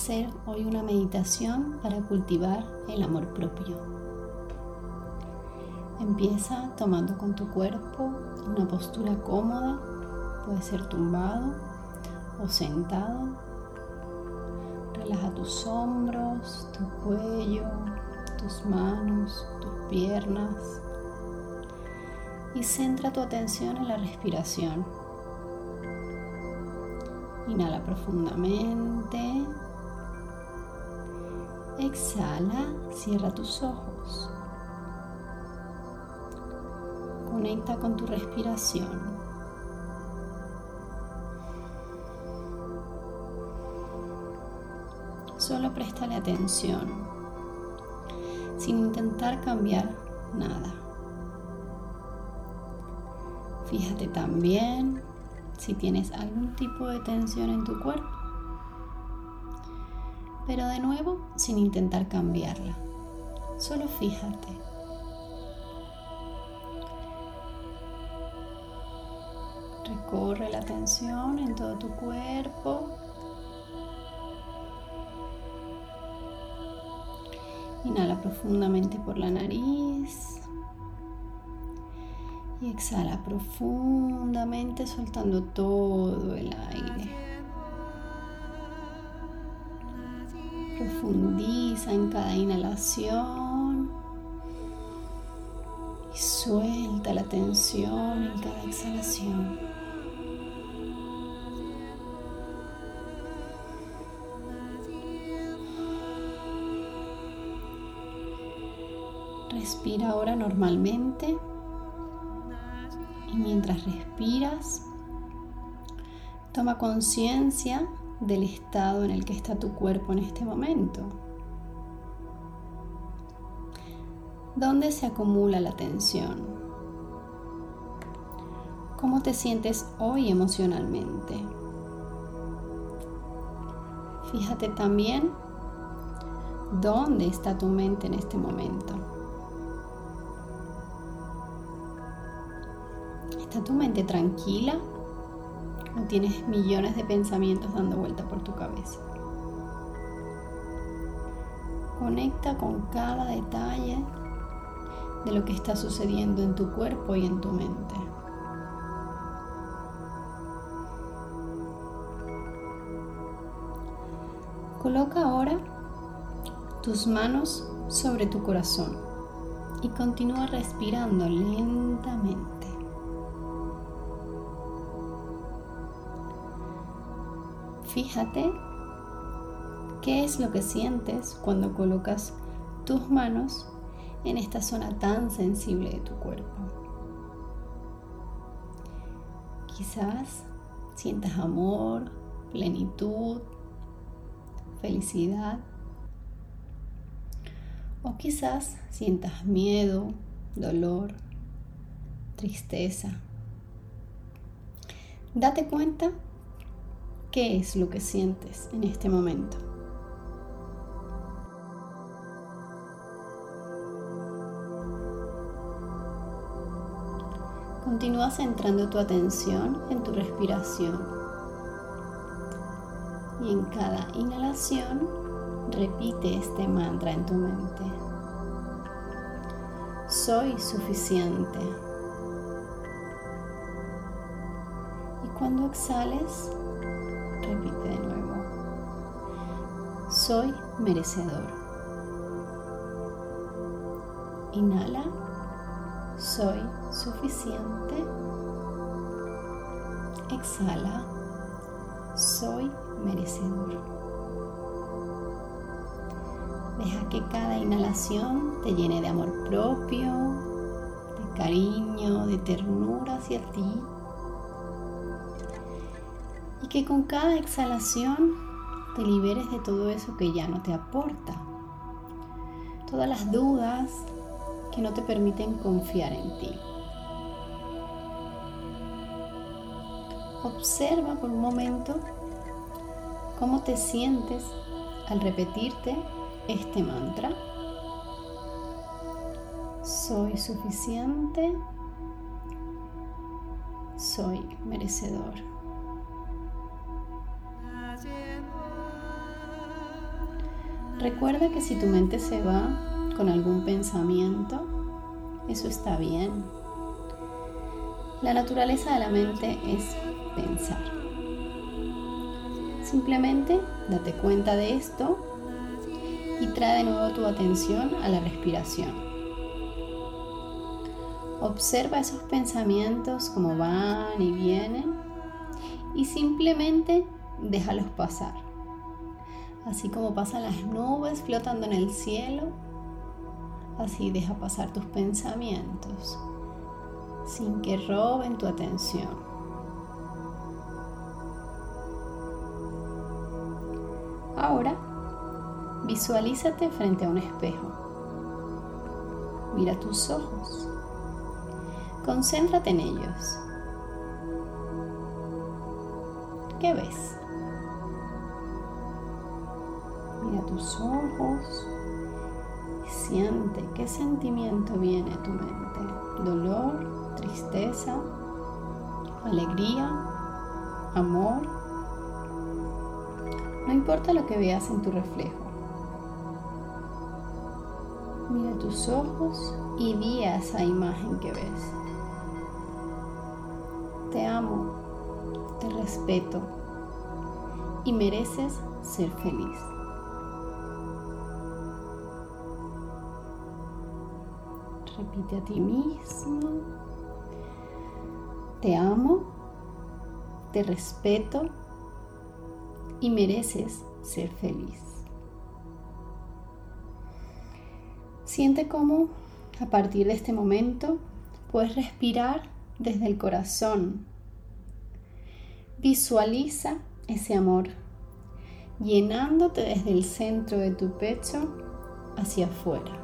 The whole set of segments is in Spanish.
Hacer hoy una meditación para cultivar el amor propio. Empieza tomando con tu cuerpo una postura cómoda, puede ser tumbado o sentado. Relaja tus hombros, tu cuello, tus manos, tus piernas y centra tu atención en la respiración. Inhala profundamente. Exhala, cierra tus ojos. Conecta con tu respiración. Solo préstale atención, sin intentar cambiar nada. Fíjate también si tienes algún tipo de tensión en tu cuerpo. Pero de nuevo, sin intentar cambiarla. Solo fíjate. Recorre la tensión en todo tu cuerpo. Inhala profundamente por la nariz. Y exhala profundamente soltando todo el aire. Profundiza en cada inhalación y suelta la tensión en cada exhalación. Respira ahora normalmente. Y mientras respiras, toma conciencia del estado en el que está tu cuerpo en este momento. ¿Dónde se acumula la tensión? ¿Cómo te sientes hoy emocionalmente? Fíjate también dónde está tu mente en este momento. ¿Está tu mente tranquila o tienes millones de pensamientos dando vuelta por tu cabeza? Conecta con cada detalle de lo que está sucediendo en tu cuerpo y en tu mente. Coloca ahora tus manos sobre tu corazón y continúa respirando lentamente. Fíjate qué es lo que sientes cuando colocas tus manos en esta zona tan sensible de tu cuerpo. Quizás sientas amor, plenitud, felicidad. O quizás sientas miedo, dolor, tristeza. Date cuenta ¿Qué es lo que sientes en este momento? Continúa centrando tu atención en tu respiración. Y en cada inhalación repite este mantra en tu mente. Soy suficiente. Y cuando exhales, repite de nuevo. Soy merecedor. Inhala. Soy suficiente. Exhala. Soy merecedor. Deja que cada inhalación te llene de amor propio, de cariño, de ternura hacia ti Y que con cada exhalación te liberes de todo eso que ya no te aporta. Todas las dudas que no te permiten confiar en ti. Observa por un momento cómo te sientes al repetirte este mantra. Soy suficiente, soy merecedor. Recuerda que si tu mente se va con algún pensamiento, eso está bien. La naturaleza de la mente es pensar. Simplemente date cuenta de esto y trae de nuevo tu atención a la respiración. Observa esos pensamientos como van y vienen y simplemente déjalos pasar. Así como pasan las nubes flotando en el cielo, así deja pasar tus pensamientos sin que roben tu atención. Ahora, visualízate frente a un espejo. Mira tus ojos. Concéntrate en ellos. ¿Qué ves? Tus ojos y siente qué sentimiento viene a tu mente. Dolor, tristeza, alegría, amor no importa lo que veas en tu reflejo. Mira tus ojos y di a esa imagen que ves. Te amo, te respeto y mereces ser feliz. Repite a ti mismo. Te amo, te respeto y mereces ser feliz. Siente cómo a partir de este momento puedes respirar desde el corazón. Visualiza ese amor llenándote desde el centro de tu pecho hacia afuera.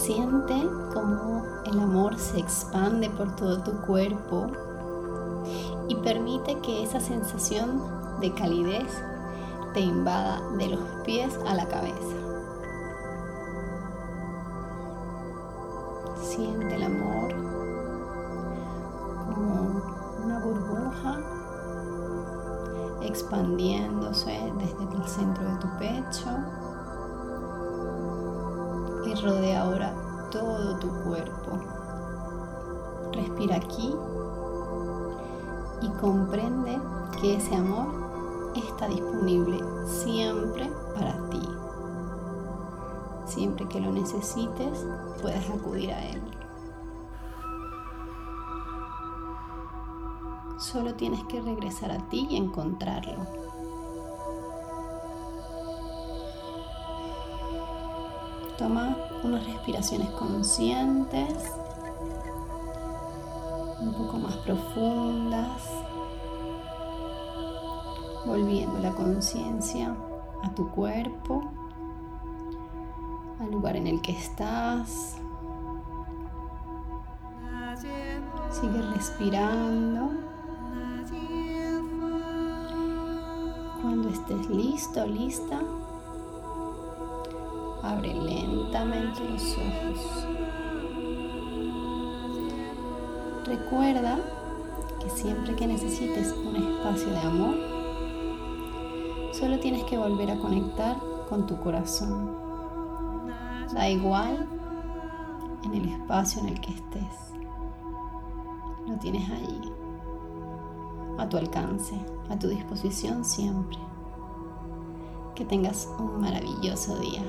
Siente cómo el amor se expande por todo tu cuerpo y permite que esa sensación de calidez te invada de los pies a la cabeza. Siente el amor como una burbuja expandiéndose desde el centro de tu pecho y rodea ahora todo tu cuerpo. Respira aquí y comprende que ese amor está disponible siempre para ti. Siempre que lo necesites, puedes acudir a él. Solo tienes que regresar a ti y encontrarlo. Toma unas respiraciones conscientes, un poco más profundas, volviendo la conciencia a tu cuerpo, al lugar en el que estás. Sigue respirando. Cuando estés listo, lista, Abre lentamente los ojos. Recuerda que siempre que necesites un espacio de amor, solo tienes que volver a conectar con tu corazón. Da igual en el espacio en el que estés. Lo tienes allí, a tu alcance, a tu disposición siempre. Que tengas un maravilloso día.